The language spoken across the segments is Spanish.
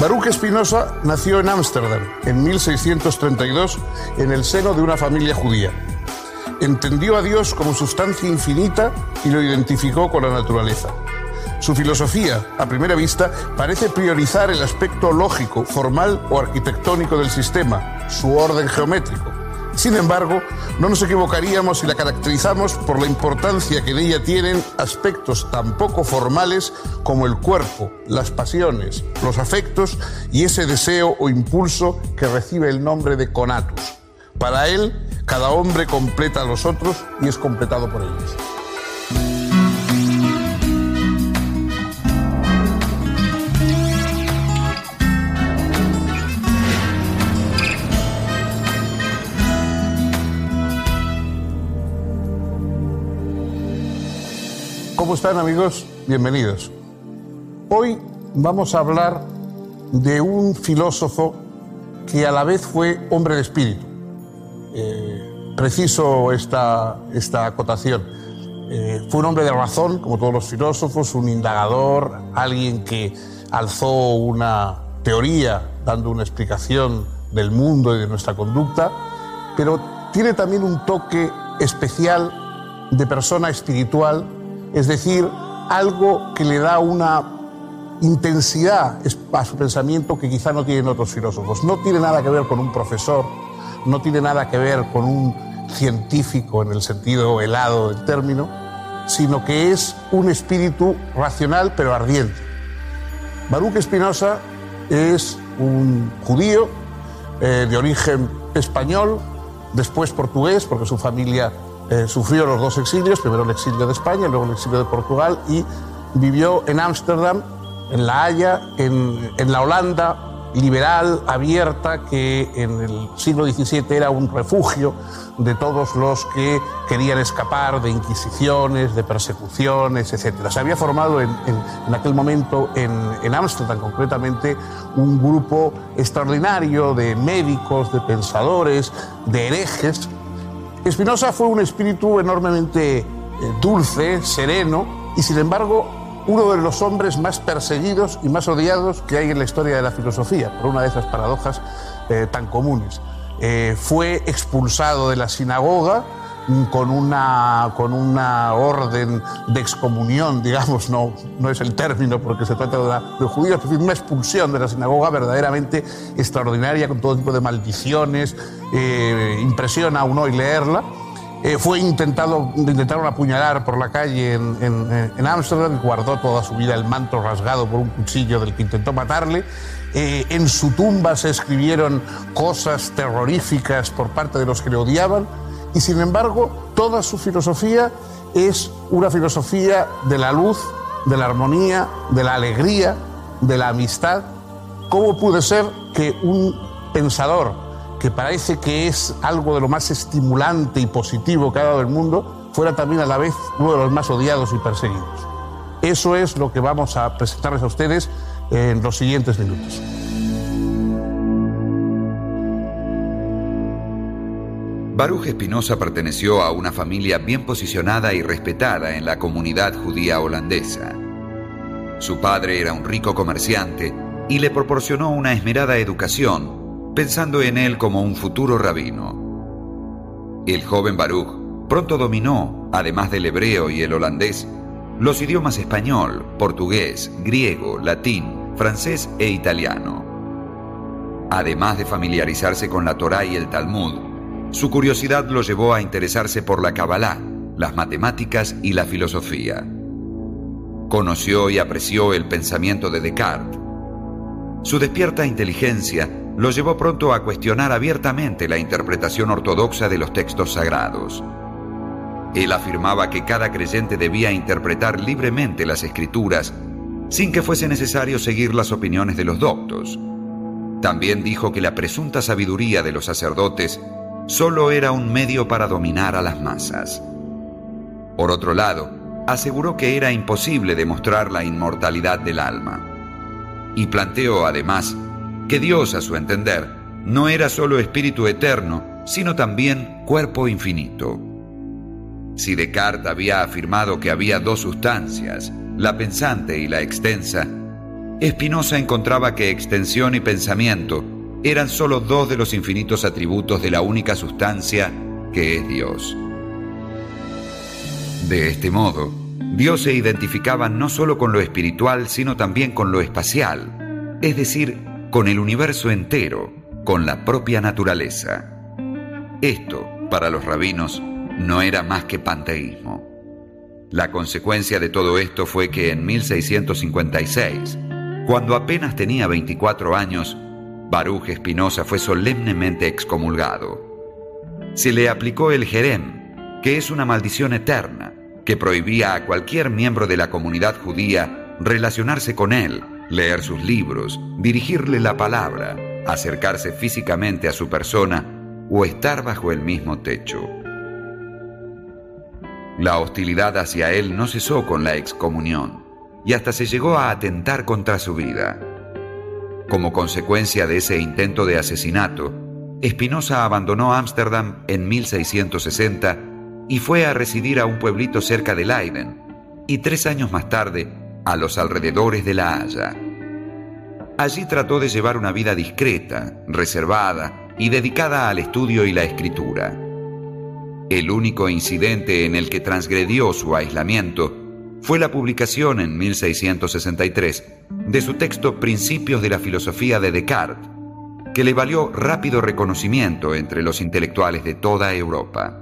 Baruch Spinoza nació en Ámsterdam en 1632 en el seno de una familia judía. Entendió a Dios como sustancia infinita y lo identificó con la naturaleza. Su filosofía, a primera vista, parece priorizar el aspecto lógico, formal o arquitectónico del sistema, su orden geométrico. Sin embargo, no nos equivocaríamos si la caracterizamos por la importancia que en ella tienen aspectos tan poco formales como el cuerpo, las pasiones, los afectos y ese deseo o impulso que recibe el nombre de conatus. Para él, cada hombre completa a los otros y es completado por ellos. ¿Cómo están amigos? Bienvenidos. Hoy vamos a hablar de un filósofo que a la vez fue hombre de espíritu. Eh, preciso esta, esta acotación. Eh, fue un hombre de razón, como todos los filósofos, un indagador, alguien que alzó una teoría dando una explicación del mundo y de nuestra conducta, pero tiene también un toque especial de persona espiritual es decir, algo que le da una intensidad a su pensamiento que quizá no tienen otros filósofos. No tiene nada que ver con un profesor, no tiene nada que ver con un científico en el sentido helado del término, sino que es un espíritu racional pero ardiente. Baruch Spinoza es un judío eh, de origen español, después portugués, porque su familia eh, sufrió los dos exilios, primero el exilio de España, luego el exilio de Portugal, y vivió en Ámsterdam, en La Haya, en, en la Holanda liberal, abierta, que en el siglo XVII era un refugio de todos los que querían escapar de inquisiciones, de persecuciones, etc. Se había formado en, en, en aquel momento en Ámsterdam concretamente un grupo extraordinario de médicos, de pensadores, de herejes, Spinoza fue un espíritu enormemente eh, dulce, sereno y sin embargo uno de los hombres más perseguidos y más odiados que hay en la historia de la filosofía, por una de esas paradojas eh, tan comunes. Eh, fue expulsado de la sinagoga, con una, con una orden de excomunión, digamos, no, no es el término porque se trata de, de judíos, una expulsión de la sinagoga verdaderamente extraordinaria, con todo tipo de maldiciones, eh, impresiona a uno hoy leerla. Eh, fue intentado, intentaron apuñalar por la calle en Ámsterdam, en, guardó toda su vida el manto rasgado por un cuchillo del que intentó matarle. Eh, en su tumba se escribieron cosas terroríficas por parte de los que le odiaban y sin embargo toda su filosofía es una filosofía de la luz, de la armonía, de la alegría, de la amistad. ¿Cómo puede ser que un pensador que parece que es algo de lo más estimulante y positivo que ha dado el mundo, fuera también a la vez uno de los más odiados y perseguidos? Eso es lo que vamos a presentarles a ustedes en los siguientes minutos. Baruch Espinosa perteneció a una familia bien posicionada y respetada en la comunidad judía holandesa. Su padre era un rico comerciante y le proporcionó una esmerada educación, pensando en él como un futuro rabino. El joven Baruch pronto dominó, además del hebreo y el holandés, los idiomas español, portugués, griego, latín, francés e italiano. Además de familiarizarse con la Torá y el Talmud, su curiosidad lo llevó a interesarse por la Kabbalah, las matemáticas y la filosofía. Conoció y apreció el pensamiento de Descartes. Su despierta inteligencia lo llevó pronto a cuestionar abiertamente la interpretación ortodoxa de los textos sagrados. Él afirmaba que cada creyente debía interpretar libremente las escrituras sin que fuese necesario seguir las opiniones de los doctos. También dijo que la presunta sabiduría de los sacerdotes solo era un medio para dominar a las masas. Por otro lado, aseguró que era imposible demostrar la inmortalidad del alma. Y planteó además que Dios, a su entender, no era solo espíritu eterno, sino también cuerpo infinito. Si Descartes había afirmado que había dos sustancias, la pensante y la extensa, Spinoza encontraba que extensión y pensamiento eran solo dos de los infinitos atributos de la única sustancia que es Dios. De este modo, Dios se identificaba no solo con lo espiritual, sino también con lo espacial, es decir, con el universo entero, con la propia naturaleza. Esto, para los rabinos, no era más que panteísmo. La consecuencia de todo esto fue que en 1656, cuando apenas tenía 24 años, Baruch Espinosa fue solemnemente excomulgado. Se le aplicó el jerem, que es una maldición eterna, que prohibía a cualquier miembro de la comunidad judía relacionarse con él, leer sus libros, dirigirle la palabra, acercarse físicamente a su persona o estar bajo el mismo techo. La hostilidad hacia él no cesó con la excomunión y hasta se llegó a atentar contra su vida. Como consecuencia de ese intento de asesinato, Espinosa abandonó Ámsterdam en 1660 y fue a residir a un pueblito cerca de Leiden y tres años más tarde a los alrededores de La Haya. Allí trató de llevar una vida discreta, reservada y dedicada al estudio y la escritura. El único incidente en el que transgredió su aislamiento fue la publicación en 1663 de su texto Principios de la Filosofía de Descartes, que le valió rápido reconocimiento entre los intelectuales de toda Europa.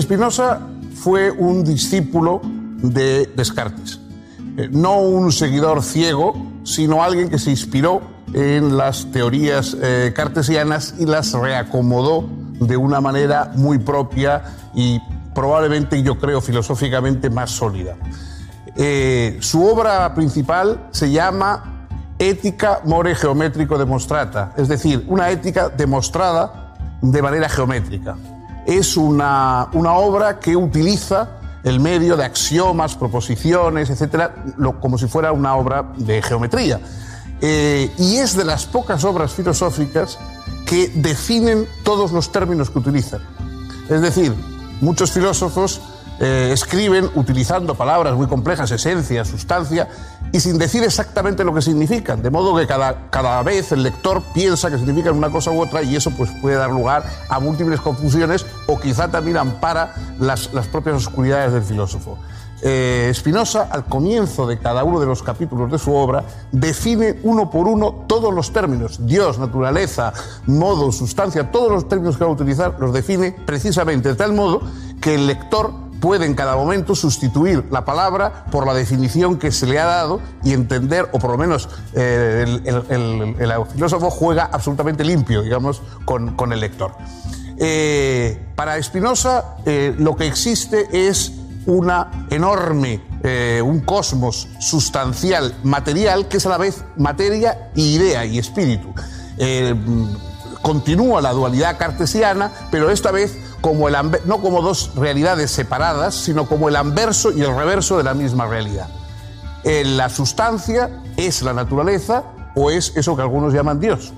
Spinoza fue un discípulo de Descartes, eh, no un seguidor ciego, sino alguien que se inspiró en las teorías eh, cartesianas y las reacomodó de una manera muy propia y probablemente, yo creo, filosóficamente más sólida. Eh, su obra principal se llama Ética More Geométrico Demostrata, es decir, una ética demostrada de manera geométrica. Es una, una obra que utiliza el medio de axiomas, proposiciones, etcétera, como si fuera una obra de geometría. Eh, y es de las pocas obras filosóficas que definen todos los términos que utilizan. Es decir, muchos filósofos eh, escriben utilizando palabras muy complejas, esencia, sustancia, y sin decir exactamente lo que significan, de modo que cada, cada vez el lector piensa que significan una cosa u otra y eso pues, puede dar lugar a múltiples confusiones o quizá también ampara las, las propias oscuridades del filósofo. Eh, Spinoza, al comienzo de cada uno de los capítulos de su obra, define uno por uno todos los términos, Dios, naturaleza, modo, sustancia, todos los términos que va a utilizar los define precisamente de tal modo que el lector puede en cada momento sustituir la palabra por la definición que se le ha dado y entender, o por lo menos eh, el, filósofo juega absolutamente limpio, digamos, con, el lector. Eh, para Spinoza lo que existe es una enorme, eh, un cosmos sustancial, material, que es a la vez materia y idea y espíritu. Eh, continúa la dualidad cartesiana, pero esta vez como el, no como dos realidades separadas, sino como el anverso y el reverso de la misma realidad. Eh, la sustancia es la naturaleza o es eso que algunos llaman Dios.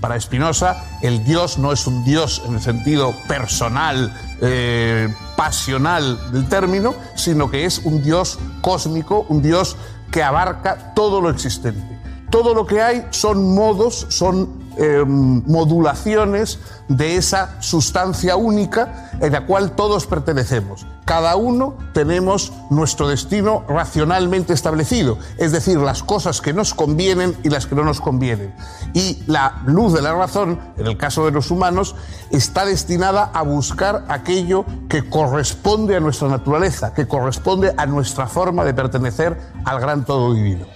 Para Spinoza, el Dios no es un Dios en el sentido personal, eh, pasional del término, sino que es un Dios cósmico, un Dios que abarca todo lo existente. Todo lo que hay son modos, son Em, modulaciones de esa sustancia única en la cual todos pertenecemos. Cada uno tenemos nuestro destino racionalmente establecido, es decir, las cosas que nos convienen y las que no nos convienen. Y la luz de la razón, en el caso de los humanos, está destinada a buscar aquello que corresponde a nuestra naturaleza, que corresponde a nuestra forma de pertenecer al gran todo divino.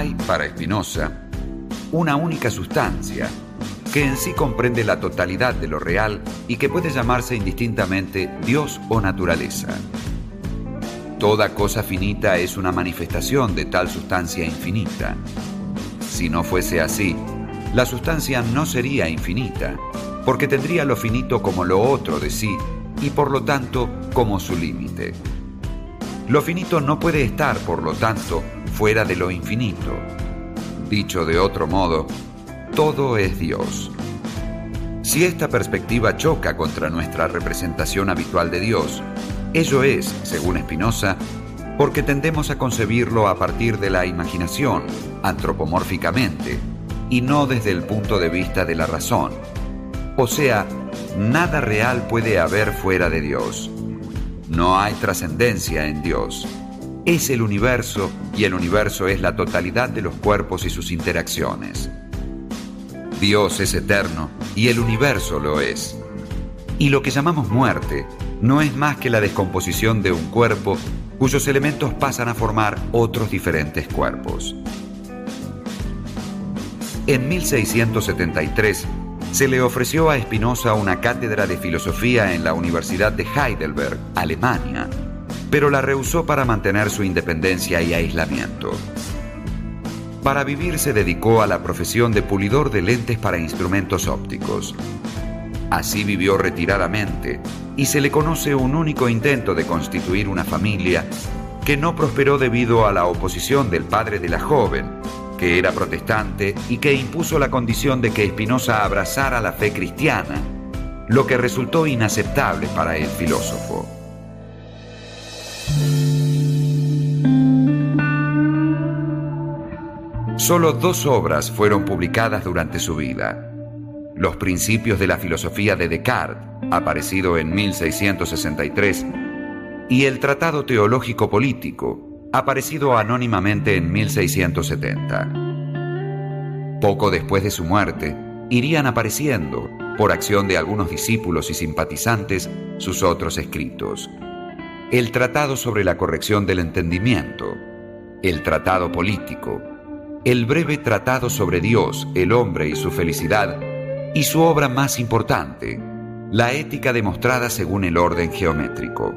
Hay, para Spinoza, una única sustancia que en sí comprende la totalidad de lo real y que puede llamarse indistintamente Dios o naturaleza. Toda cosa finita es una manifestación de tal sustancia infinita. Si no fuese así, la sustancia no sería infinita, porque tendría lo finito como lo otro de sí y por lo tanto como su límite. Lo finito no puede estar, por lo tanto, fuera de lo infinito. Dicho de otro modo, todo es Dios. Si esta perspectiva choca contra nuestra representación habitual de Dios, ello es, según Spinoza, porque tendemos a concebirlo a partir de la imaginación, antropomórficamente, y no desde el punto de vista de la razón. O sea, nada real puede haber fuera de Dios. No hay trascendencia en Dios. Es el universo y el universo es la totalidad de los cuerpos y sus interacciones. Dios es eterno y el universo lo es. Y lo que llamamos muerte no es más que la descomposición de un cuerpo cuyos elementos pasan a formar otros diferentes cuerpos. En 1673 se le ofreció a Spinoza una cátedra de filosofía en la Universidad de Heidelberg, Alemania, pero la rehusó para mantener su independencia y aislamiento. Para vivir se dedicó a la profesión de pulidor de lentes para instrumentos ópticos. Así vivió retiradamente y se le conoce un único intento de constituir una familia que no prosperó debido a la oposición del padre de la joven, que era protestante y que impuso la condición de que Spinoza abrazara la fe cristiana, lo que resultó inaceptable para el filósofo. Solo dos obras fueron publicadas durante su vida. Los Principios de la Filosofía de Descartes, aparecido en 1663, y el Tratado Teológico Político, aparecido anónimamente en 1670. Poco después de su muerte, irían apareciendo, por acción de algunos discípulos y simpatizantes, sus otros escritos. El Tratado sobre la Corrección del Entendimiento, el Tratado Político, el breve tratado sobre Dios, el hombre y su felicidad, y su obra más importante, la ética demostrada según el orden geométrico.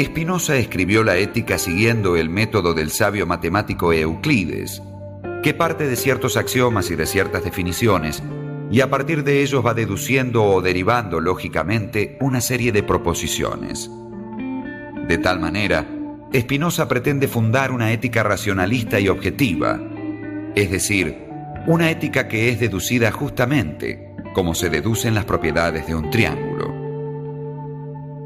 Spinoza escribió la ética siguiendo el método del sabio matemático Euclides, que parte de ciertos axiomas y de ciertas definiciones, y a partir de ellos va deduciendo o derivando lógicamente una serie de proposiciones. De tal manera, Spinoza pretende fundar una ética racionalista y objetiva, es decir, una ética que es deducida justamente como se deducen las propiedades de un triángulo.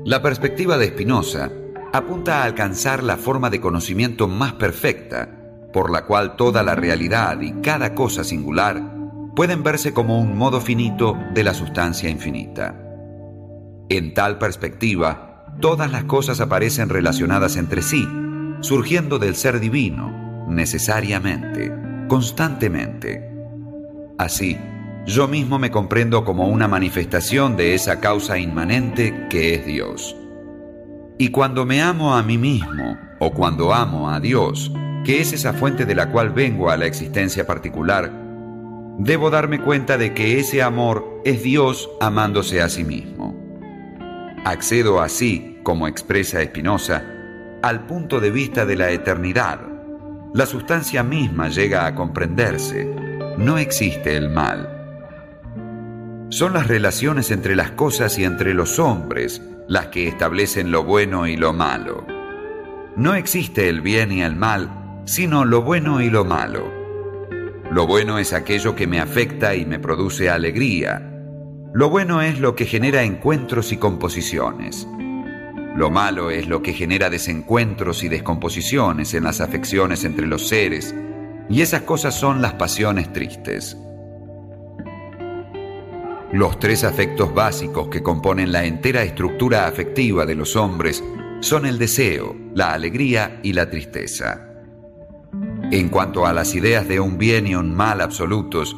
La perspectiva de Spinoza apunta a alcanzar la forma de conocimiento más perfecta, por la cual toda la realidad y cada cosa singular pueden verse como un modo finito de la sustancia infinita. En tal perspectiva, todas las cosas aparecen relacionadas entre sí, surgiendo del ser divino, necesariamente, constantemente. Así, yo mismo me comprendo como una manifestación de esa causa inmanente que es Dios. Y cuando me amo a mí mismo, o cuando amo a Dios, que es esa fuente de la cual vengo a la existencia particular, debo darme cuenta de que ese amor es Dios amándose a sí mismo. Accedo así, como expresa Spinoza, al punto de vista de la eternidad. La sustancia misma llega a comprenderse. No existe el mal. Son las relaciones entre las cosas y entre los hombres las que establecen lo bueno y lo malo. No existe el bien y el mal, sino lo bueno y lo malo. Lo bueno es aquello que me afecta y me produce alegría, lo bueno es lo que genera encuentros y composiciones. Lo malo es lo que genera desencuentros y descomposiciones en las afecciones entre los seres, y esas cosas son las pasiones tristes. Los tres afectos básicos que componen la entera estructura afectiva de los hombres son el deseo, la alegría y la tristeza. En cuanto a las ideas de un bien y un mal absolutos,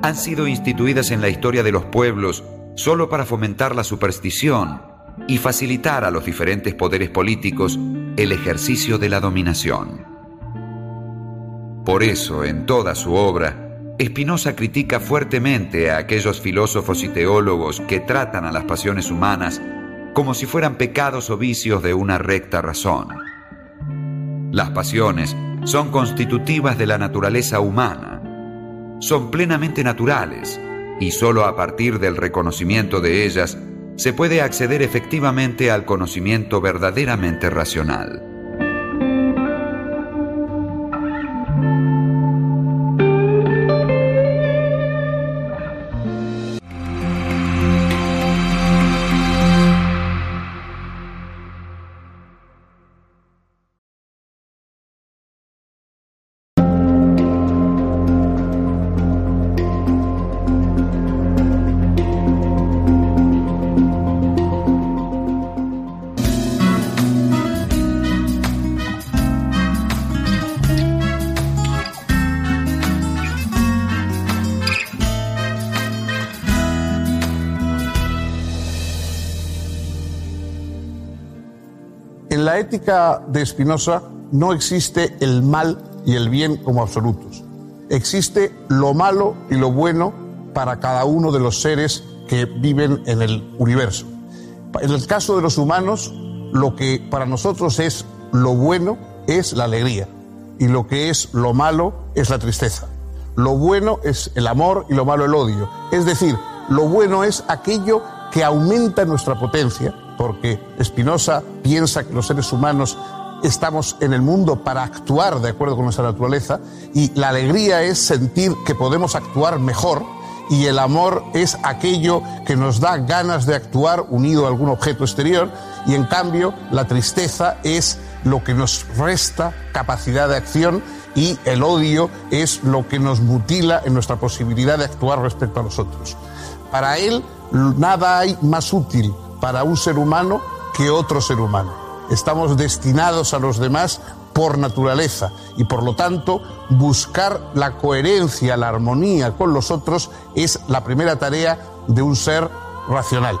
han sido instituidas en la historia de los pueblos solo para fomentar la superstición y facilitar a los diferentes poderes políticos el ejercicio de la dominación. Por eso, en toda su obra, Spinoza critica fuertemente a aquellos filósofos y teólogos que tratan a las pasiones humanas como si fueran pecados o vicios de una recta razón. Las pasiones son constitutivas de la naturaleza humana son plenamente naturales y solo a partir del reconocimiento de ellas se puede acceder efectivamente al conocimiento verdaderamente racional. La ética de Spinoza no existe el mal y el bien como absolutos. Existe lo malo y lo bueno para cada uno de los seres que viven en el universo. En el caso de los humanos, lo que para nosotros es lo bueno es la alegría y lo que es lo malo es la tristeza. Lo bueno es el amor y lo malo el odio. Es decir, lo bueno es aquello que aumenta nuestra potencia, porque Spinoza piensa que los seres humanos estamos en el mundo para actuar de acuerdo con nuestra naturaleza y la alegría es sentir que podemos actuar mejor y el amor es aquello que nos da ganas de actuar unido a algún objeto exterior y en cambio la tristeza es lo que nos resta capacidad de acción y el odio es lo que nos mutila en nuestra posibilidad de actuar respecto a los otros. Para él nada hay más útil para un ser humano que otro ser humano. Estamos destinados a los demás por naturaleza y por lo tanto buscar la coherencia, la armonía con los otros es la primera tarea de un ser racional.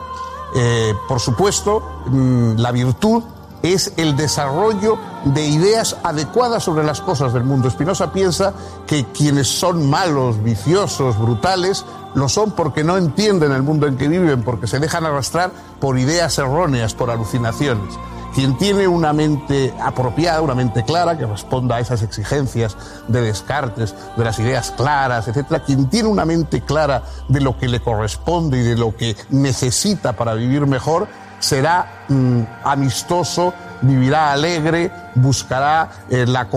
Eh, por supuesto, mm, la virtud es el desarrollo de ideas adecuadas sobre las cosas del mundo. Spinoza piensa que quienes son malos, viciosos, brutales, lo son porque no entienden el mundo en que viven, porque se dejan arrastrar por ideas erróneas, por alucinaciones. Quien tiene una mente apropiada, una mente clara, que responda a esas exigencias de Descartes, de las ideas claras, etcétera, quien tiene una mente clara de lo que le corresponde y de lo que necesita para vivir mejor, será mm, amistoso, vivirá alegre, buscará eh, la,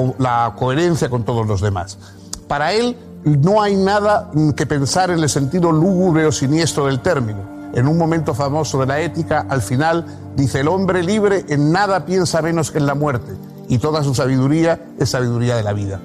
coherencia con todos los demás. Para él no hay nada mm, que pensar en el sentido lúgubre o siniestro del término en un momento famoso de la ética, al final dice, el hombre libre en nada piensa menos que en la muerte, y toda su sabiduría es sabiduría de la vida.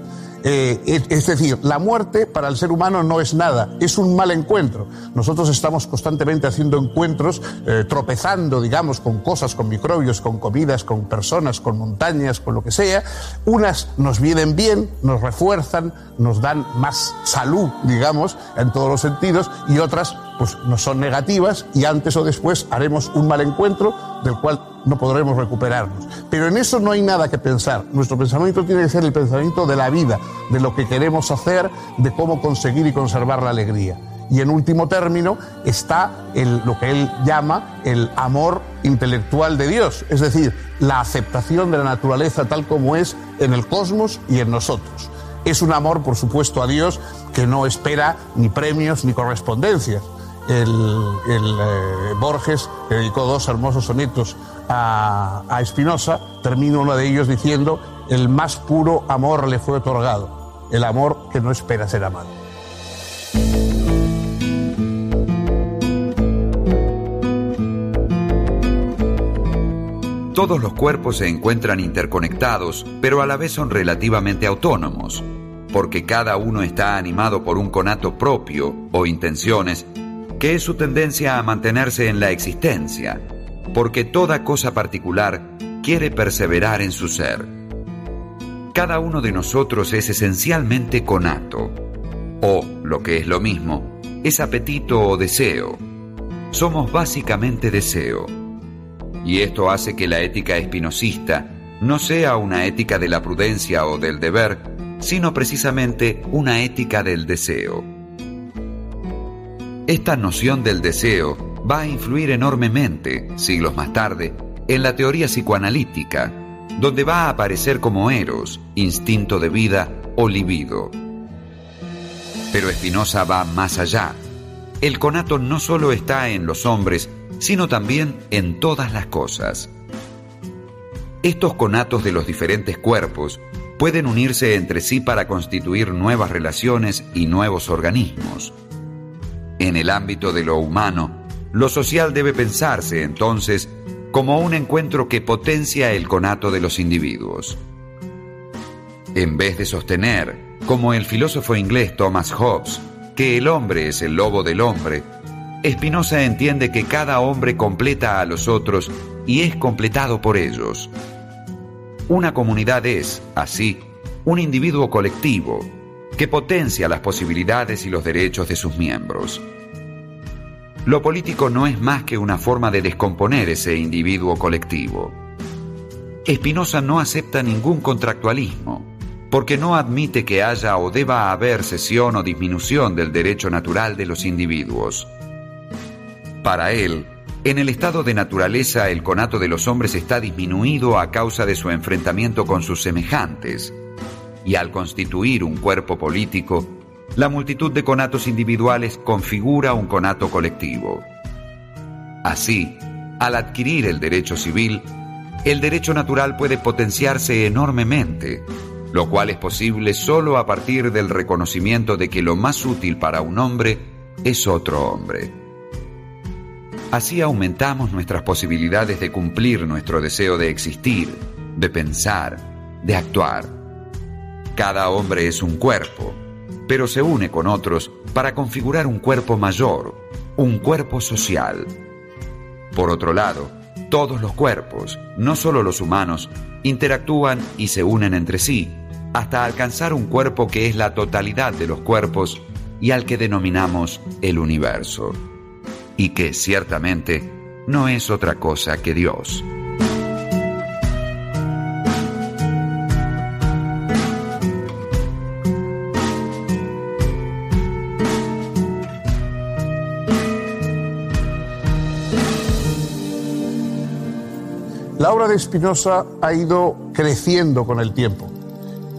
Eh, es decir, la muerte para el ser humano no es nada, es un mal encuentro. Nosotros estamos constantemente haciendo encuentros, eh, tropezando, digamos, con cosas, con microbios, con comidas, con personas, con montañas, con lo que sea. Unas nos vienen bien, nos refuerzan, nos dan más salud, digamos, en todos los sentidos, y otras pues no son negativas y antes o después haremos un mal encuentro del cual no podremos recuperarnos. Pero en eso no hay nada que pensar. Nuestro pensamiento tiene que ser el pensamiento de la vida, de lo que queremos hacer, de cómo conseguir y conservar la alegría. Y en último término está el, lo que él llama el amor intelectual de Dios, es decir, la aceptación de la naturaleza tal como es en el cosmos y en nosotros. Es un amor, por supuesto, a Dios que no espera ni premios ni correspondencias, el, eh, Borges, que dedicó dos hermosos sonetos a, a Spinoza, termina uno de ellos diciendo, el más puro amor le fue otorgado, el amor que no espera ser amado. Todos los cuerpos se encuentran interconectados, pero a la vez son relativamente autónomos, porque cada uno está animado por un conato propio o intenciones que es su tendencia a mantenerse en la existencia, porque toda cosa particular quiere perseverar en su ser. Cada uno de nosotros es esencialmente conato, o, lo que es lo mismo, es apetito o deseo. Somos básicamente deseo. Y esto hace que la ética espinosista no sea una ética de la prudencia o del deber, sino precisamente una ética del deseo. Esta noción del deseo va a influir enormemente, siglos más tarde, en la teoría psicoanalítica, donde va a aparecer como eros, instinto de vida o libido. Pero Spinoza va más allá. El conato no solo está en los hombres, sino también en todas las cosas. Estos conatos de los diferentes cuerpos pueden unirse entre sí para constituir nuevas relaciones y nuevos organismos. En el ámbito de lo humano, lo social debe pensarse entonces como un encuentro que potencia el conato de los individuos. En vez de sostener, como el filósofo inglés Thomas Hobbes, que el hombre es el lobo del hombre, Spinoza entiende que cada hombre completa a los otros y es completado por ellos. Una comunidad es, así, un individuo colectivo, que potencia las posibilidades y los derechos de sus miembros. Lo político no es más que una forma de descomponer ese individuo colectivo. Spinoza no acepta ningún contractualismo, porque no admite que haya o deba haber cesión o disminución del derecho natural de los individuos. Para él, en el estado de naturaleza el conato de los hombres está disminuido a causa de su enfrentamiento con sus semejantes, y al constituir un cuerpo político, la multitud de conatos individuales configura un conato colectivo. Así, al adquirir el derecho civil, el derecho natural puede potenciarse enormemente, lo cual es posible solo a partir del reconocimiento de que lo más útil para un hombre es otro hombre. Así aumentamos nuestras posibilidades de cumplir nuestro deseo de existir, de pensar, de actuar. Cada hombre es un cuerpo, pero se une con otros para configurar un cuerpo mayor, un cuerpo social. Por otro lado, todos los cuerpos, no solo los humanos, interactúan y se unen entre sí, hasta alcanzar un cuerpo que es la totalidad de los cuerpos y al que denominamos el universo, y que ciertamente no es otra cosa que Dios. De ha ido creciendo con el tiempo.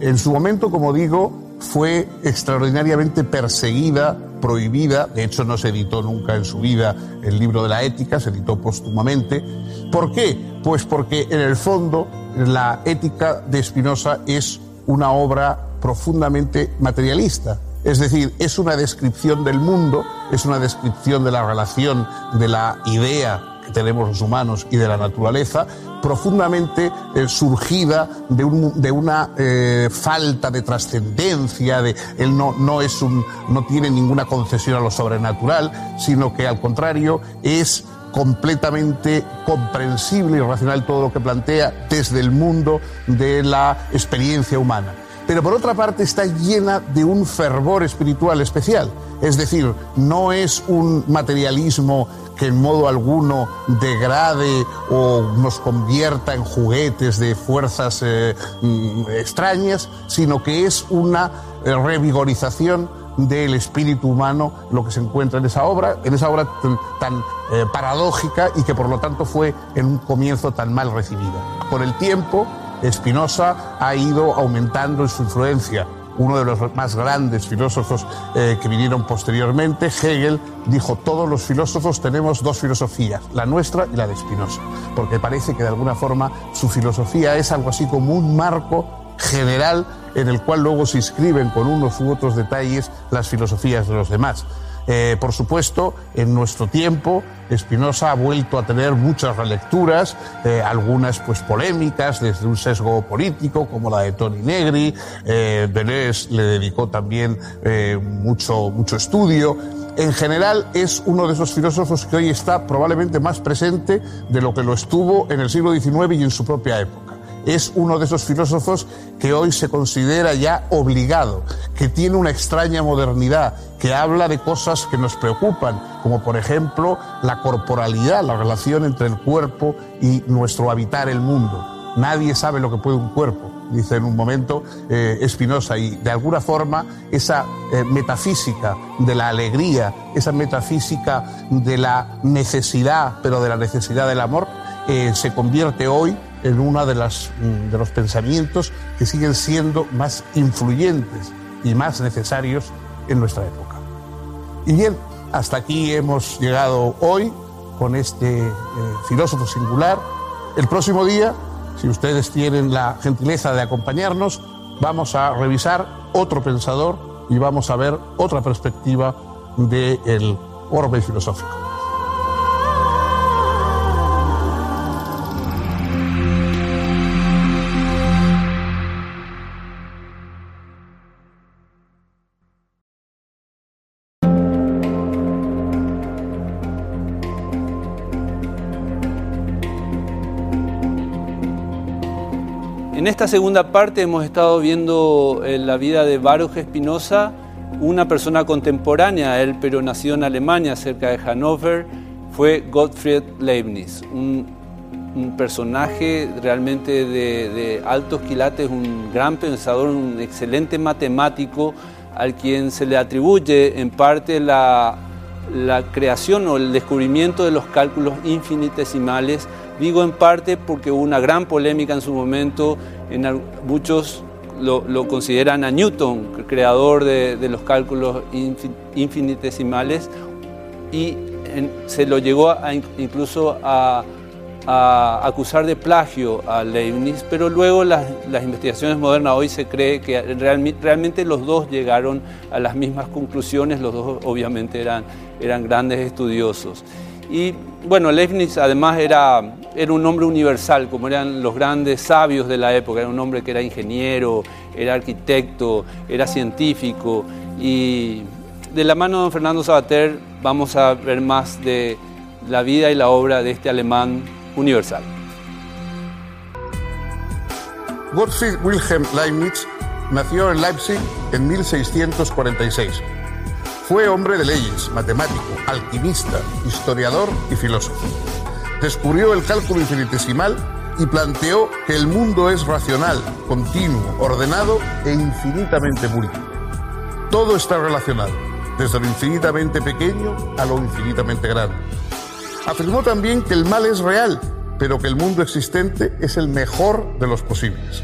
En su momento, como digo, fue extraordinariamente perseguida, prohibida, de hecho no se editó nunca en su vida el libro de la ética, se editó póstumamente. ¿Por qué? Pues porque en el fondo la ética de Spinoza es una obra profundamente materialista, es decir, es una descripción del mundo, es una descripción de la relación de la idea que tenemos los humanos y de la naturaleza, profundamente eh, surgida de, una eh, falta de trascendencia, de él no, no, es un, no tiene ninguna concesión a lo sobrenatural, sino que al contrario es completamente comprensible y racional todo lo que plantea desde el mundo de la experiencia humana. Pero por otra parte está llena de un fervor espiritual especial. Es decir, no es un materialismo que en modo alguno degrade o nos convierta en juguetes de fuerzas eh, mm, extrañas, sino que es una eh, revigorización del espíritu humano lo que se encuentra en esa obra, en esa obra tan, eh, paradójica y que por lo tanto fue en un comienzo tan mal recibida. Con el tiempo, Spinoza ha ido aumentando en su influencia uno de los más grandes filósofos eh, que vinieron posteriormente, Hegel, dijo, todos los filósofos tenemos dos filosofías, la nuestra y la de Spinoza, porque parece que de alguna forma su filosofía es algo así como un marco general en el cual luego se inscriben con unos u otros detalles las filosofías de los demás. Eh, por supuesto, en nuestro tiempo, Spinoza ha vuelto a tener muchas relecturas, eh, algunas pues polémicas desde un sesgo político, como la de Tony Negri. Eh, Deleuze le dedicó también eh, mucho, mucho estudio. En general, es uno de esos filósofos que hoy está probablemente más presente de lo que lo estuvo en el siglo XIX y en su propia época es uno de esos filósofos que hoy se considera ya obligado, que tiene una extraña modernidad, que habla de cosas que nos preocupan, como por ejemplo la corporalidad, la relación entre el cuerpo y nuestro habitar el mundo. Nadie sabe lo que puede un cuerpo, dice en un momento eh, Espinosa, y de alguna forma esa eh, metafísica de la alegría, esa metafísica de la necesidad, pero de la necesidad del amor, eh, se convierte hoy en uno mm, de los pensamientos que siguen siendo más influyentes y más necesarios en nuestra época. Y bien, hasta aquí hemos llegado hoy con este eh, filósofo singular. El próximo día, si ustedes tienen la gentileza de acompañarnos, vamos a revisar otro pensador y vamos a ver otra perspectiva del orbe filosófico. En esta segunda parte hemos estado viendo eh, la vida de Baruch Spinoza, una persona contemporánea a él, pero nacido en Alemania, cerca de Hannover, fue Gottfried Leibniz, un un personaje realmente de, altos quilates, un gran pensador, un excelente matemático, al quien se le atribuye en parte la, la creación o el descubrimiento de los cálculos infinitesimales. Digo en parte porque hubo una gran polémica en su momento, en muchos lo, consideran a Newton, creador de, los cálculos infinitesimales, y se lo llegó incluso a, acusar de plagio a Leibniz, pero luego las, investigaciones modernas hoy se cree que realmente los dos llegaron a las mismas conclusiones, los dos obviamente eran, eran grandes estudiosos. Y bueno, Leibniz además era, era un hombre universal, como eran los grandes sabios de la época, era un hombre que era ingeniero, era arquitecto, era científico y de la mano de don Fernando Sabater vamos a ver más de la vida y la obra de este alemán universal. Gottfried Wilhelm Leibniz nació en Leipzig en 1646. Fue hombre de leyes, matemático, alquimista, historiador y filósofo. Descubrió el cálculo infinitesimal y planteó que el mundo es racional, continuo, ordenado e infinitamente múltiple. Todo está relacionado desde lo infinitamente pequeño a lo infinitamente grande. Afirmó también que el mal es real, pero que el mundo existente es el mejor de los posibles.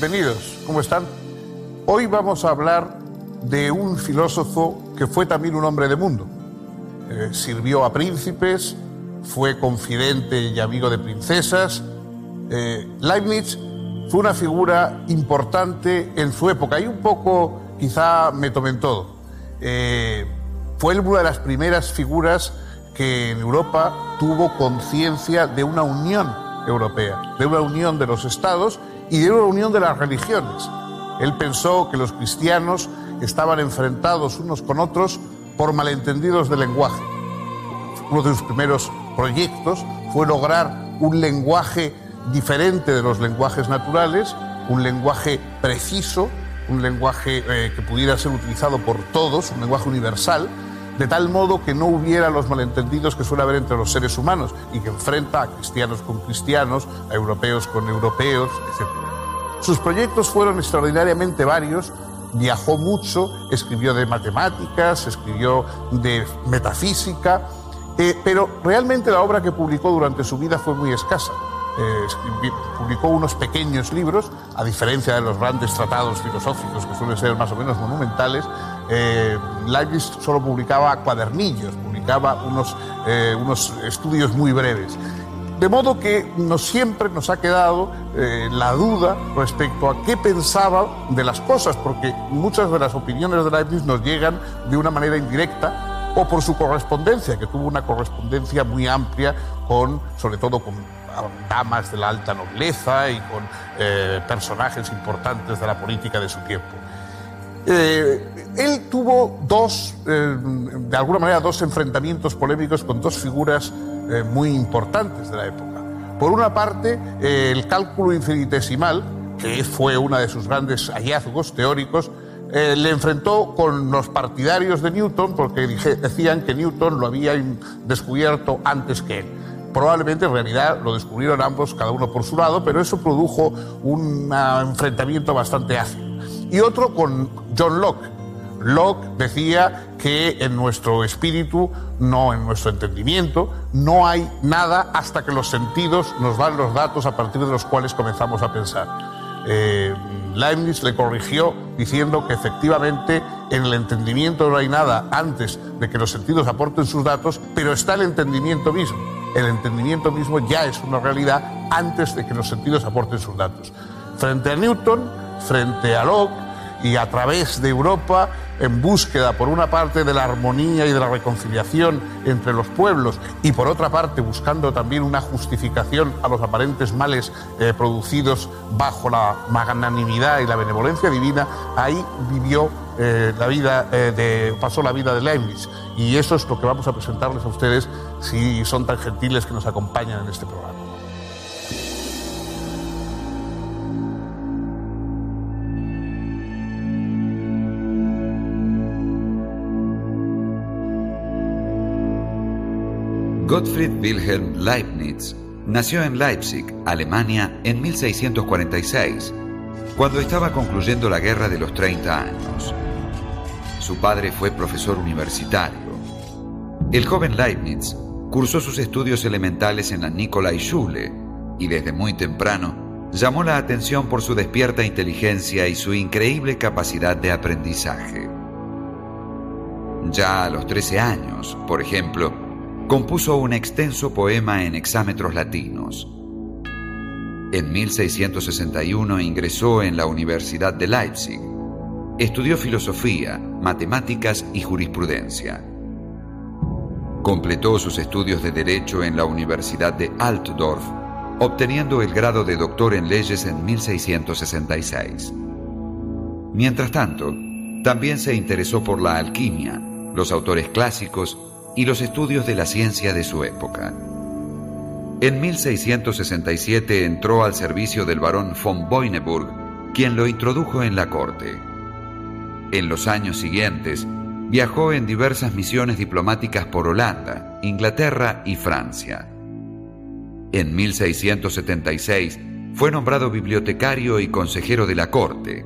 Bienvenidos, ¿cómo están? Hoy vamos a hablar de un filósofo que fue también un hombre de mundo. Eh, sirvió a príncipes, fue confidente y amigo de princesas. Eh, Leibniz fue una figura importante en su época y un poco quizá me tomen todo. Eh, fue una de las primeras figuras que en Europa tuvo conciencia de una unión europea, de una unión de los estados y de una unión de las religiones. Él pensó que los cristianos estaban enfrentados unos con otros por malentendidos de lenguaje. Uno de sus primeros proyectos fue lograr un lenguaje diferente de los lenguajes naturales, un lenguaje preciso, un lenguaje eh, que pudiera ser utilizado por todos, un lenguaje universal, de tal modo que no hubiera los malentendidos que suele haber entre los seres humanos y que enfrenta a cristianos con cristianos, a europeos con europeos, etc. Sus proyectos fueron extraordinariamente varios, viajó mucho, escribió de matemáticas, escribió de metafísica, eh, pero realmente la obra que publicó durante su vida fue muy escasa. Eh, publicó unos pequeños libros, a diferencia de los grandes tratados filosóficos que suelen ser más o menos monumentales, eh, Leibniz solo publicaba cuadernillos, publicaba unos, eh, unos estudios muy breves. De modo que nos, siempre nos ha quedado eh, la duda respecto a qué pensaba de las cosas, porque muchas de las opiniones de Leibniz nos llegan de una manera indirecta o por su correspondencia, que tuvo una correspondencia muy amplia con, sobre todo con damas de la alta nobleza y con eh, personajes importantes de la política de su tiempo. Eh, él tuvo dos, de alguna manera, dos enfrentamientos polémicos con dos figuras eh, muy importantes de la época. Por una parte, eh, el cálculo infinitesimal, que fue uno de sus grandes hallazgos teóricos, eh, le enfrentó con los partidarios de Newton porque decían que Newton lo había descubierto antes que él. Probablemente en realidad lo descubrieron ambos, cada uno por su lado, pero eso produjo un enfrentamiento bastante ácido. Y otro con John Locke, Locke decía que en nuestro espíritu, no en nuestro entendimiento, no hay nada hasta que los sentidos nos dan los datos a partir de los cuales comenzamos a pensar. Eh, Leibniz le corrigió diciendo que efectivamente en el entendimiento no hay nada antes de que los sentidos aporten sus datos, pero está el entendimiento mismo. El entendimiento mismo ya es una realidad antes de que los sentidos aporten sus datos. Frente a Newton, frente a Locke y a través de Europa, en búsqueda, por una parte, de la armonía y de la reconciliación entre los pueblos y, por otra parte, buscando también una justificación a los aparentes males eh, producidos bajo la magnanimidad y la benevolencia divina, ahí vivió eh, la vida de, pasó la vida de Leibniz. Y eso es lo que vamos a presentarles a ustedes si son tan gentiles que nos acompañan en este programa. Gottfried Wilhelm Leibniz nació en Leipzig, Alemania, en 1646, cuando estaba concluyendo la Guerra de los 30 años. Su padre fue profesor universitario. El joven Leibniz cursó sus estudios elementales en la Nikolai-Schule y desde muy temprano llamó la atención por su despierta inteligencia y su increíble capacidad de aprendizaje. Ya a los 13 años, por ejemplo, compuso un extenso poema en hexámetros latinos. En 1661 ingresó en la Universidad de Leipzig. Estudió filosofía, matemáticas y jurisprudencia. Completó sus estudios de Derecho en la Universidad de Altdorf, obteniendo el grado de doctor en leyes en 1666. Mientras tanto, también se interesó por la alquimia, los autores clásicos y los estudios de la ciencia de su época. En 1667 entró al servicio del barón von Boineburg, quien lo introdujo en la corte. En los años siguientes, viajó en diversas misiones diplomáticas por Holanda, Inglaterra y Francia. En 1676 fue nombrado bibliotecario y consejero de la corte.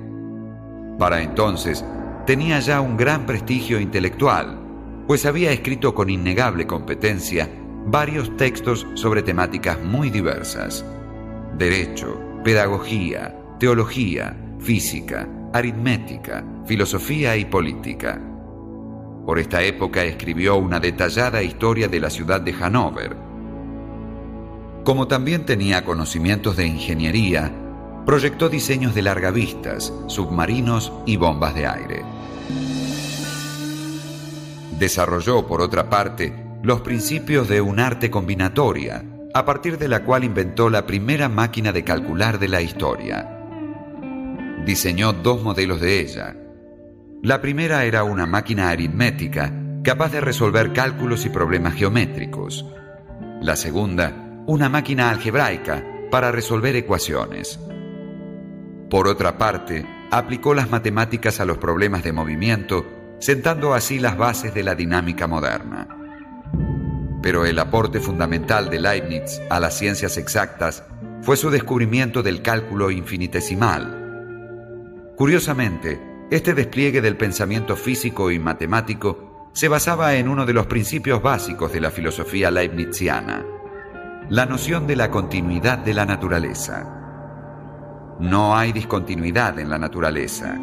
Para entonces, tenía ya un gran prestigio intelectual pues había escrito con innegable competencia varios textos sobre temáticas muy diversas. Derecho, pedagogía, teología, física, aritmética, filosofía y política. Por esta época escribió una detallada historia de la ciudad de Hannover. Como también tenía conocimientos de ingeniería, proyectó diseños de largavistas, submarinos y bombas de aire. Desarrolló, por otra parte, los principios de un arte combinatoria, a partir de la cual inventó la primera máquina de calcular de la historia. Diseñó dos modelos de ella. La primera era una máquina aritmética capaz de resolver cálculos y problemas geométricos. La segunda, una máquina algebraica para resolver ecuaciones. Por otra parte, aplicó las matemáticas a los problemas de movimiento sentando así las bases de la dinámica moderna. Pero el aporte fundamental de Leibniz a las ciencias exactas fue su descubrimiento del cálculo infinitesimal. Curiosamente, este despliegue del pensamiento físico y matemático se basaba en uno de los principios básicos de la filosofía leibniziana, la noción de la continuidad de la naturaleza. No hay discontinuidad en la naturaleza.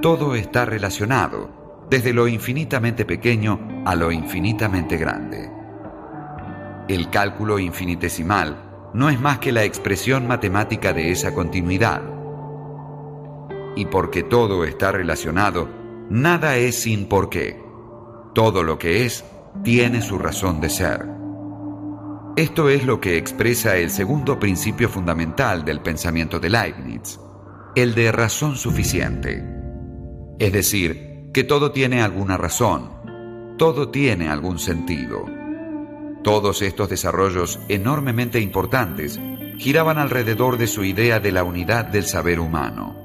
Todo está relacionado desde lo infinitamente pequeño a lo infinitamente grande. El cálculo infinitesimal no es más que la expresión matemática de esa continuidad. Y porque todo está relacionado, nada es sin por qué. Todo lo que es tiene su razón de ser. Esto es lo que expresa el segundo principio fundamental del pensamiento de Leibniz, el de razón suficiente. Es decir, que todo tiene alguna razón, todo tiene algún sentido. Todos estos desarrollos enormemente importantes giraban alrededor de su idea de la unidad del saber humano.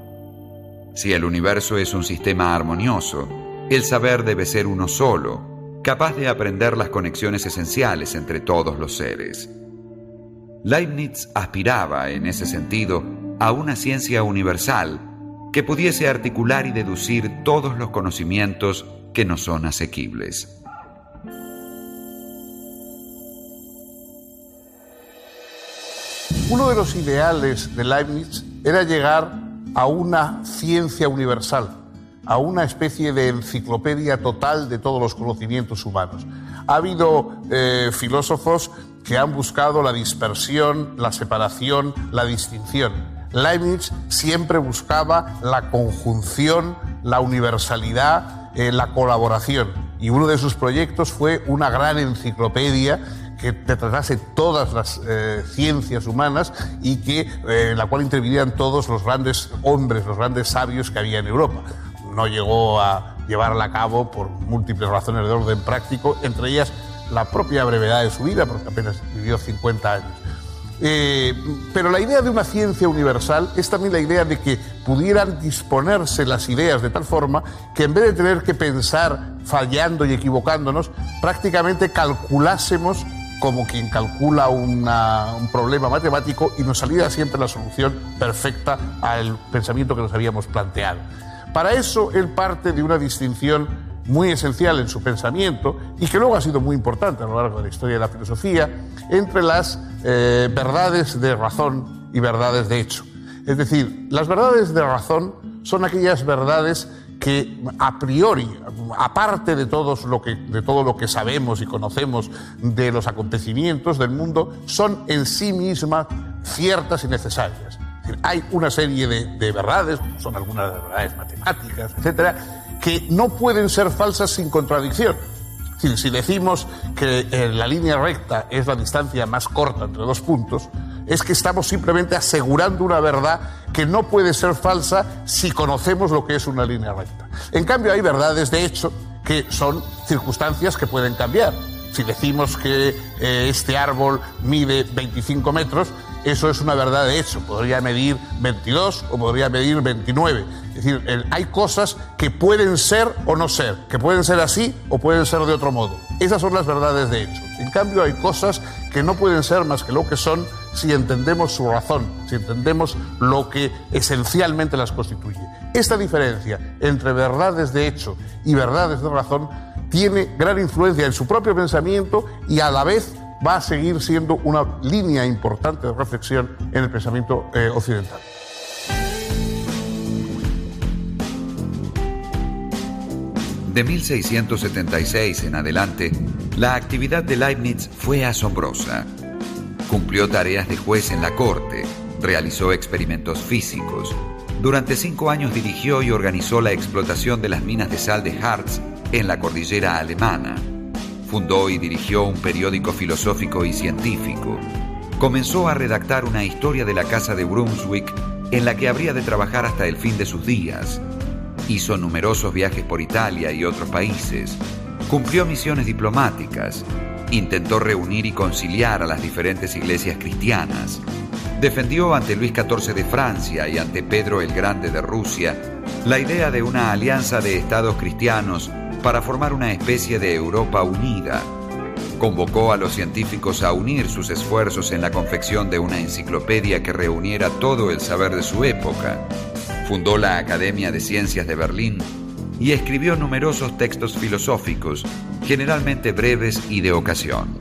Si el universo es un sistema armonioso, el saber debe ser uno solo, capaz de aprender las conexiones esenciales entre todos los seres. Leibniz aspiraba, en ese sentido, a una ciencia universal que pudiese articular y deducir todos los conocimientos que no son asequibles. Uno de los ideales de Leibniz era llegar a una ciencia universal, a una especie de enciclopedia total de todos los conocimientos humanos. Ha habido eh, filósofos que han buscado la dispersión, la separación, la distinción. Leibniz siempre buscaba la conjunción, la universalidad, eh, la colaboración. Y uno de sus proyectos fue una gran enciclopedia que tratase todas las eh, ciencias humanas y que, eh, en la cual intervinieran todos los grandes hombres, los grandes sabios que había en Europa. no llegó a llevarla a cabo por múltiples razones de orden práctico, entre ellas la propia brevedad de su vida, porque apenas vivió 50 años. Eh, pero la idea de una ciencia universal es también la idea de que pudieran disponerse las ideas de tal forma que en vez de tener que pensar fallando y equivocándonos, prácticamente calculásemos como quien calcula un problema matemático y nos saliera siempre la solución perfecta al pensamiento que nos habíamos planteado. Para eso él parte de una distinción muy esencial en su pensamiento y que luego ha sido muy importante a lo largo de la historia de la filosofía entre las eh, verdades de razón y verdades de hecho. Es decir, las verdades de razón son aquellas verdades que a priori, aparte de, todos lo que, de todo lo que sabemos y conocemos de los acontecimientos del mundo, son en sí mismas ciertas y necesarias. hay una serie de, de verdades, son algunas verdades matemáticas, etcétera, que no pueden ser falsas sin contradicción. Si decimos que eh, la línea recta es la distancia más corta entre dos puntos, es que estamos simplemente asegurando una verdad que no puede ser falsa si conocemos lo que es una línea recta. En cambio, hay verdades de hecho que son circunstancias que pueden cambiar. Si decimos que eh, este árbol mide 25 metros, eso es una verdad de hecho. Podría medir 22 o podría medir 29. Es decir, hay cosas que pueden ser o no ser, que pueden ser así o pueden ser de otro modo. Esas son las verdades de hecho. En cambio, hay cosas que no pueden ser más que lo que son si entendemos su razón, si entendemos lo que esencialmente las constituye. Esta diferencia entre verdades de hecho y verdades de razón tiene gran influencia en su propio pensamiento y a la vez va a seguir siendo una línea importante de reflexión en el pensamiento eh, occidental. De 1676 en adelante, la actividad de Leibniz fue asombrosa. Cumplió tareas de juez en la corte, realizó experimentos físicos. Durante cinco años dirigió y organizó la explotación de las minas de sal de Harz en la cordillera alemana. Fundó y dirigió un periódico filosófico y científico. Comenzó a redactar una historia de la Casa de Brunswick en la que habría de trabajar hasta el fin de sus días. Hizo numerosos viajes por Italia y otros países. Cumplió misiones diplomáticas. Intentó reunir y conciliar a las diferentes iglesias cristianas. Defendió ante Luis XIV de Francia y ante Pedro el Grande de Rusia la idea de una alianza de estados cristianos para formar una especie de Europa unida. Convocó a los científicos a unir sus esfuerzos en la confección de una enciclopedia que reuniera todo el saber de su época Fundó la Academia de Ciencias de Berlín y escribió numerosos textos filosóficos, generalmente breves y de ocasión.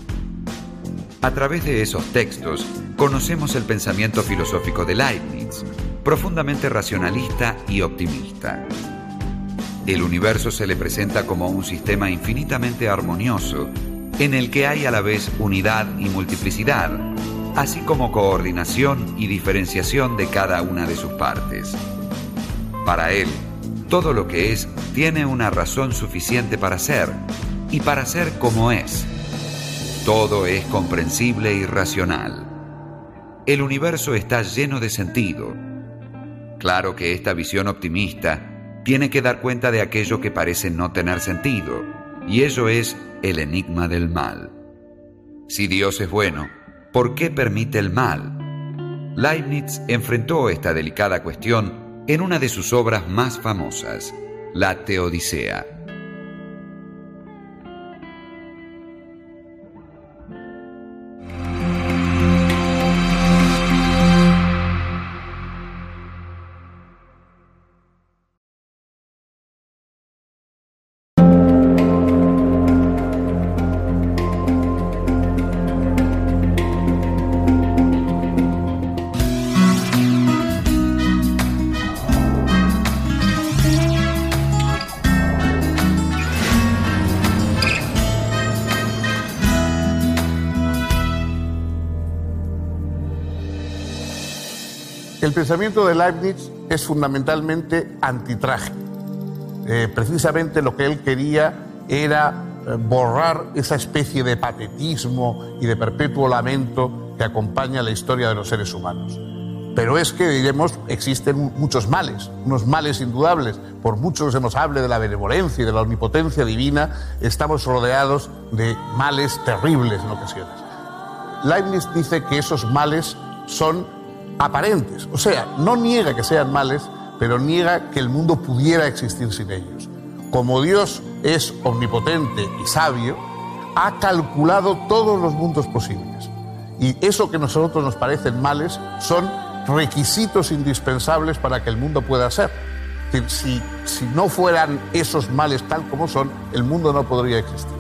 A través de esos textos conocemos el pensamiento filosófico de Leibniz, profundamente racionalista y optimista. El universo se le presenta como un sistema infinitamente armonioso, en el que hay a la vez unidad y multiplicidad, así como coordinación y diferenciación de cada una de sus partes. Para él, todo lo que es tiene una razón suficiente para ser y para ser como es. Todo es comprensible y racional. El universo está lleno de sentido. Claro que esta visión optimista tiene que dar cuenta de aquello que parece no tener sentido, y ello es el enigma del mal. Si Dios es bueno, ¿por qué permite el mal? Leibniz enfrentó esta delicada cuestión en una de sus obras más famosas, La Teodicea. Pensamiento de Leibniz es fundamentalmente antitraje. Eh, precisamente lo que él quería era eh, borrar esa especie de patetismo y de perpetuo lamento que acompaña la historia de los seres humanos. pero es que, diremos, existen muchos males, unos males indudables. Por mucho que se nos hable de la benevolencia y de la omnipotencia divina, estamos rodeados de males terribles en ocasiones. Leibniz dice que esos males son aparentes, o sea, no niega que sean males, pero niega que el mundo pudiera existir sin ellos. Como Dios es omnipotente y sabio, ha calculado todos los mundos posibles. Y eso que a nosotros nos parecen males son requisitos indispensables para que el mundo pueda ser. Si, si no fueran esos males tal como son, el mundo no podría existir.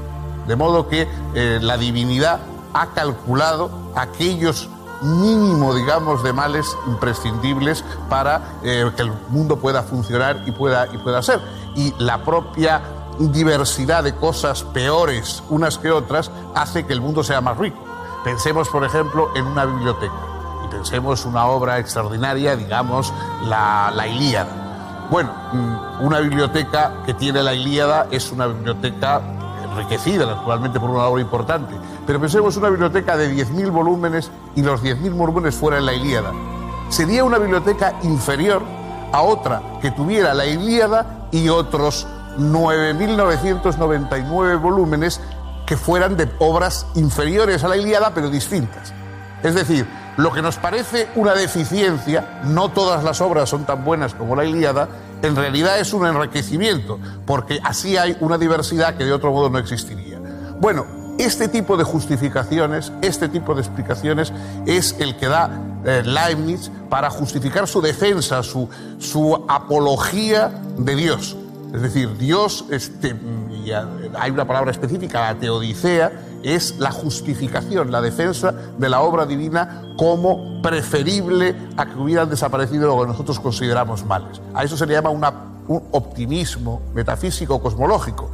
De modo que eh, la divinidad ha calculado aquellos mínimo, digamos, de males imprescindibles para eh, que el mundo pueda funcionar y pueda, y pueda ser. Y la propia diversidad de cosas peores unas que otras hace que el mundo sea más rico. Pensemos, por ejemplo, en una biblioteca pensemos una obra extraordinaria, digamos, la, la Ilíada. Bueno, mm, una biblioteca que tiene la Ilíada es una biblioteca enriquecida, naturalmente, por una obra importante. Pero pensemos una biblioteca de 10.000 volúmenes y los 10.000 volúmenes fuera en la Ilíada. Sería una biblioteca inferior a otra que tuviera la Ilíada y otros 9.999 volúmenes que fueran de obras inferiores a la Ilíada, pero distintas. Es decir, lo que nos parece una deficiencia, no todas las obras son tan buenas como la Ilíada, en realidad es un enriquecimiento, porque así hay una diversidad que de otro modo no existiría. Bueno, este tipo de justificaciones, este tipo de explicaciones es el que da eh, Leibniz para justificar su defensa, su, apología de Dios. Es decir, Dios, este, hay una palabra específica, la teodicea, es la justificación, la defensa de la obra divina como preferible a que hubieran desaparecido lo que nosotros consideramos males. A eso se le llama un optimismo metafísico cosmológico.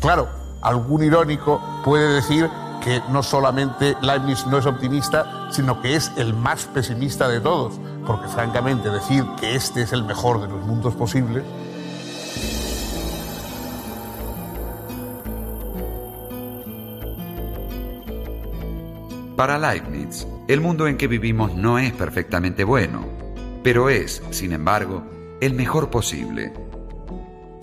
Claro, algún irónico puede decir que no solamente Leibniz no es optimista, sino que es el más pesimista de todos, porque francamente decir que este es el mejor de los mundos posibles Para Leibniz, el mundo en que vivimos no es perfectamente bueno, pero es, sin embargo, el mejor posible.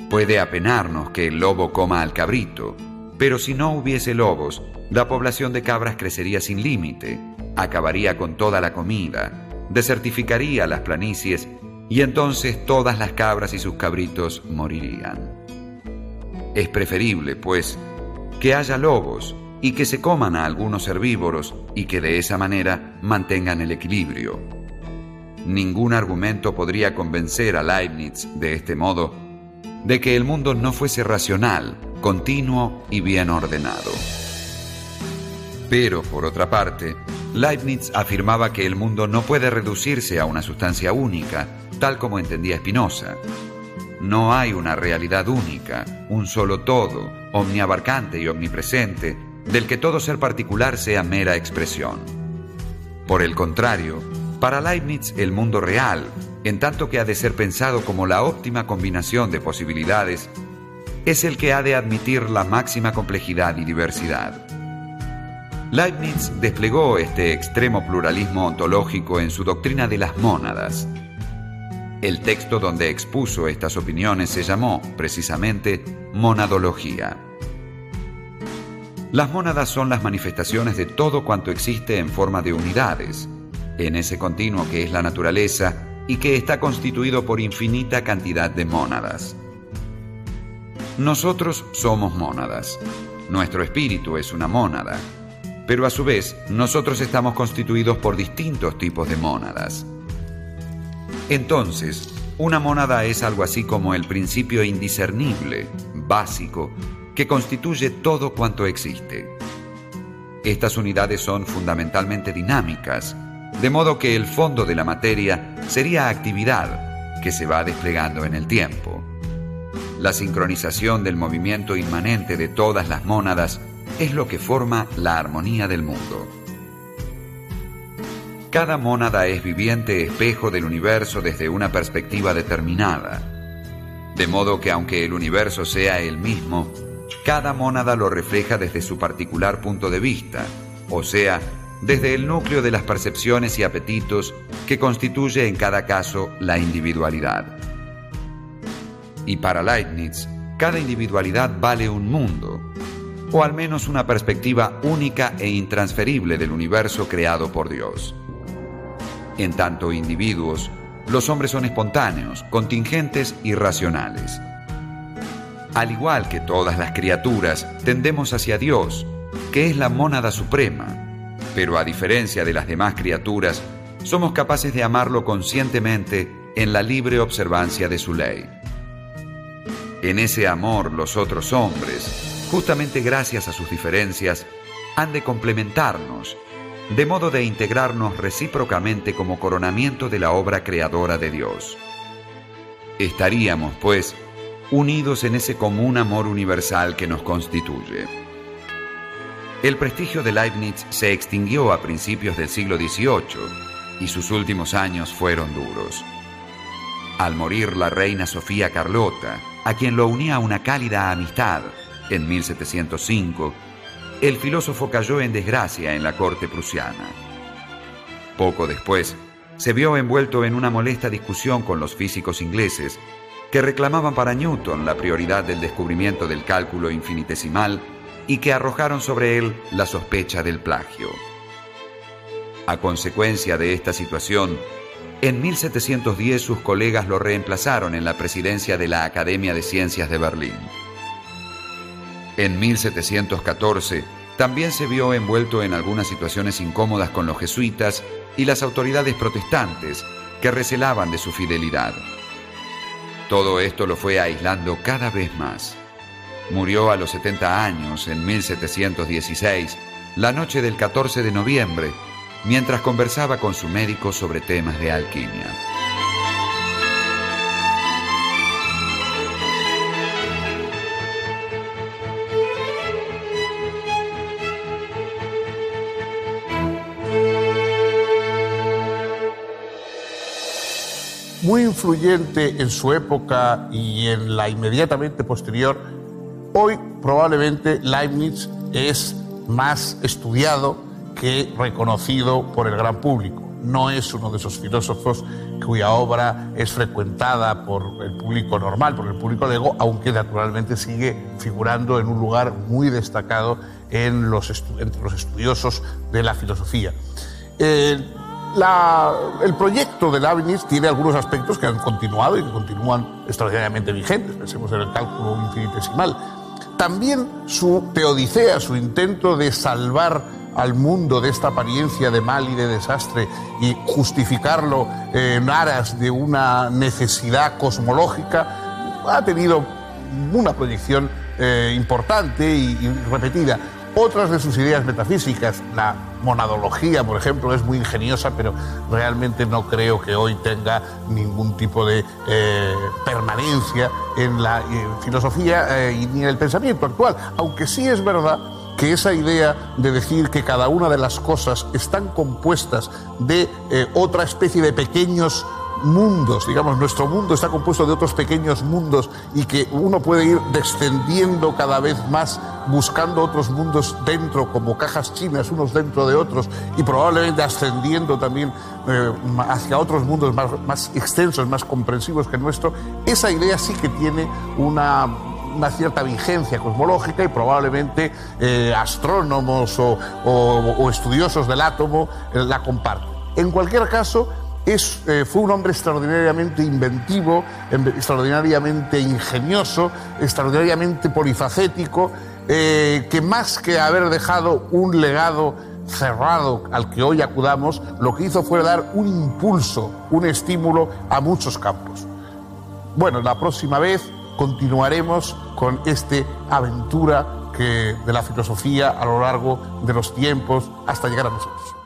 Puede apenarnos que el lobo coma al cabrito, pero si no hubiese lobos, la población de cabras crecería sin límite, acabaría con toda la comida, desertificaría las planicies y entonces todas las cabras y sus cabritos morirían. Es preferible, pues, que haya lobos y que se coman a algunos herbívoros y que de esa manera mantengan el equilibrio. Ningún argumento podría convencer a Leibniz de este modo de que el mundo no fuese racional, continuo y bien ordenado. Pero, por otra parte, Leibniz afirmaba que el mundo no puede reducirse a una sustancia única, tal como entendía Spinoza. No hay una realidad única, un solo todo, omniabarcante y omnipresente, del que todo ser particular sea mera expresión. Por el contrario, para Leibniz el mundo real, en tanto que ha de ser pensado como la óptima combinación de posibilidades, es el que ha de admitir la máxima complejidad y diversidad. Leibniz desplegó este extremo pluralismo ontológico en su doctrina de las mónadas. El texto donde expuso estas opiniones se llamó, precisamente, Monadología. Las mónadas son las manifestaciones de todo cuanto existe en forma de unidades, en ese continuo que es la naturaleza y que está constituido por infinita cantidad de mónadas. Nosotros somos mónadas. Nuestro espíritu es una mónada. Pero a su vez, nosotros estamos constituidos por distintos tipos de mónadas. Entonces, una mónada es algo así como el principio indiscernible, básico, que constituye todo cuanto existe. Estas unidades son fundamentalmente dinámicas, de modo que el fondo de la materia sería actividad que se va desplegando en el tiempo. La sincronización del movimiento inmanente de todas las mónadas es lo que forma la armonía del mundo. Cada mónada es viviente espejo del universo desde una perspectiva determinada, de modo que aunque el universo sea el mismo, cada mónada lo refleja desde su particular punto de vista, o sea, desde el núcleo de las percepciones y apetitos que constituye en cada caso la individualidad. Y para Leibniz, cada individualidad vale un mundo, o al menos una perspectiva única e intransferible del universo creado por Dios. En tanto individuos, los hombres son espontáneos, contingentes y racionales. Al igual que todas las criaturas, tendemos hacia Dios, que es la mónada suprema, pero a diferencia de las demás criaturas, somos capaces de amarlo conscientemente en la libre observancia de su ley. En ese amor los otros hombres, justamente gracias a sus diferencias, han de complementarnos, de modo de integrarnos recíprocamente como coronamiento de la obra creadora de Dios. Estaríamos, pues, unidos en ese común amor universal que nos constituye. El prestigio de Leibniz se extinguió a principios del siglo XVIII y sus últimos años fueron duros. Al morir la reina Sofía Carlota, a quien lo unía una cálida amistad, en 1705, el filósofo cayó en desgracia en la corte prusiana. Poco después, se vio envuelto en una molesta discusión con los físicos ingleses que reclamaban para Newton la prioridad del descubrimiento del cálculo infinitesimal y que arrojaron sobre él la sospecha del plagio. A consecuencia de esta situación, en 1710 sus colegas lo reemplazaron en la presidencia de la Academia de Ciencias de Berlín. En 1714 también se vio envuelto en algunas situaciones incómodas con los jesuitas y las autoridades protestantes que recelaban de su fidelidad. Todo esto lo fue aislando cada vez más. Murió a los 70 años, en 1716, la noche del 14 de noviembre, mientras conversaba con su médico sobre temas de alquimia. Muy influyente en su época y en la inmediatamente posterior, Hoy probablemente Leibniz es más estudiado que reconocido por el gran público. No es uno de esos filósofos cuya obra es frecuentada por el público normal, por el público de ego, aunque naturalmente sigue figurando en un lugar muy destacado en los entre los estudiosos de la filosofía. Eh, el proyecto de Leibniz tiene algunos aspectos que han continuado y que continúan extraordinariamente vigentes. Pensemos en el cálculo infinitesimal también su teodicea, su intento de salvar al mundo de esta apariencia de mal y de desastre y justificarlo en aras de una necesidad cosmológica, ha tenido una proyección eh, importante y repetida. Otras de sus ideas metafísicas, la monadología, por ejemplo, es muy ingeniosa, pero realmente no creo que hoy tenga ningún tipo de eh, permanencia en la eh, filosofía eh, ni en el pensamiento actual. Aunque sí es verdad que esa idea de decir que cada una de las cosas están compuestas de otra especie de pequeños mundos, digamos, nuestro mundo está compuesto de otros pequeños mundos y que uno puede ir descendiendo cada vez más buscando otros mundos dentro, como cajas chinas, unos dentro de otros, y probablemente ascendiendo también eh, hacia otros mundos más, extensos, más comprensivos que nuestro, esa idea sí que tiene una, cierta vigencia cosmológica y probablemente eh, astrónomos o, estudiosos del átomo eh, la comparten. En cualquier caso, eh, fue un hombre extraordinariamente inventivo, em, extraordinariamente ingenioso, extraordinariamente polifacético, eh, que más que haber dejado un legado cerrado al que hoy acudamos, lo que hizo fue dar un impulso, un estímulo a muchos campos. Bueno, la próxima vez continuaremos con esta aventura que, de la filosofía a lo largo de los tiempos hasta llegar a nosotros.